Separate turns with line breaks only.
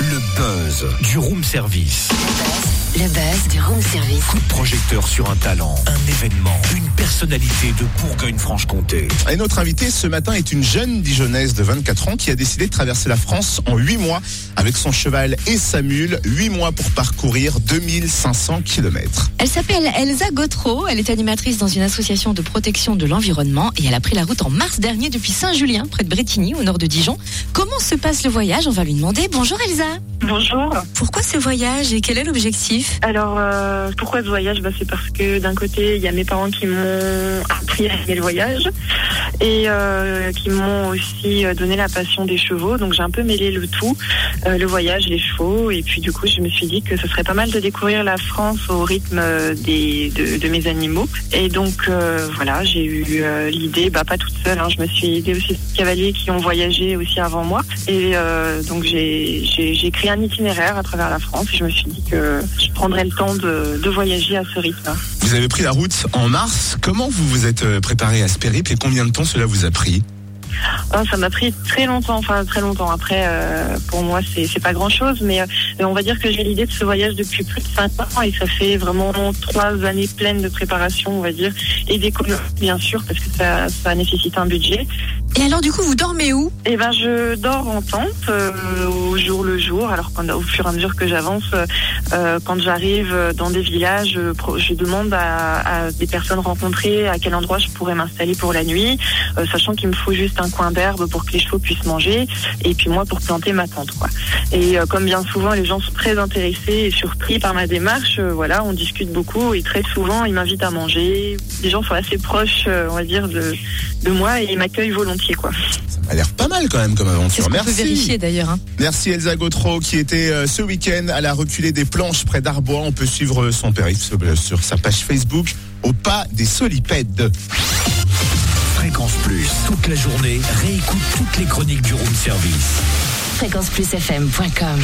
Le buzz du room service.
Le buzz du room service.
Coup de projecteur sur un talent, un événement, une personnalité de Bourgogne-Franche-Comté.
Et notre invitée ce matin est une jeune Dijonnaise de 24 ans qui a décidé de traverser la France en 8 mois avec son cheval et sa mule. 8 mois pour parcourir 2500 km.
Elle s'appelle Elsa Gautreau, elle est animatrice dans une association de protection de l'environnement et elle a pris la route en mars dernier depuis Saint-Julien, près de Bretigny, au nord de Dijon. Comment se passe le voyage? On va lui demander. Bonjour Elsa.
Bonjour.
Pourquoi ce voyage et quel est l'objectif?
Alors, euh, pourquoi ce voyage? Bah, C'est parce que d'un côté, il y a mes parents qui m'ont appris à aimer le voyage et euh, qui m'ont aussi euh, donné la passion des chevaux. Donc, j'ai un peu mêlé le tout, euh, le voyage, les chevaux. Et puis, du coup, je me suis dit que ce serait pas mal de découvrir la France au rythme euh, des, de, de mes animaux. Et donc, euh, voilà, j'ai eu l'idée, bah, pas toute seule, hein, je me suis aidée aussi de cavaliers qui ont voyagé aussi avant moi. Et donc, j'ai créé un itinéraire à travers la France et je me suis dit que prendrais le temps de, de voyager à ce rythme.
Vous avez pris la route en mars. Comment vous vous êtes euh, préparé à ce périple et combien de temps cela vous a pris
Ah, ça m'a pris très longtemps, enfin très longtemps. Après, euh, pour moi, c'est pas grand chose, mais euh, on va dire que j'ai l'idée de ce voyage depuis plus de cinq ans et ça fait vraiment trois années pleines de préparation, on va dire, et d'économie, bien sûr, parce que ça, ça nécessite un budget.
Et alors du coup, vous dormez où?
Et ben, je dors en tente euh, au jour le jour. Alors, quand, au fur et à mesure que j'avance, euh, quand j'arrive dans des villages, je, demande à, à des personnes rencontrées à quel endroit je pourrais m'installer pour la nuit, euh, sachant qu'il me faut juste un coin d'herbe pour que les chevaux puissent manger, et puis moi pour planter ma tente. Quoi. Et euh, comme bien souvent, les gens sont très intéressés et surpris par ma démarche. euh, voilà, on discute beaucoup et très souvent, ils m'invitent à manger. Les gens sont assez proches, euh, on va dire, de, de moi et ils m'accueillent volontiers. Quoi.
Ça m'a l'air pas mal quand même comme aventure.
peut
Merci.
vérifier d'ailleurs. hein.
Merci Elsa Gautreau qui était euh, ce week-end à la reculée des planches près d'Arbois. On peut suivre son périple sur- euh, sur sa page Facebook au pas des solipèdes.
Fréquence Plus, toute la journée, réécoute toutes les chroniques du room service.
Fréquenceplusfm.com.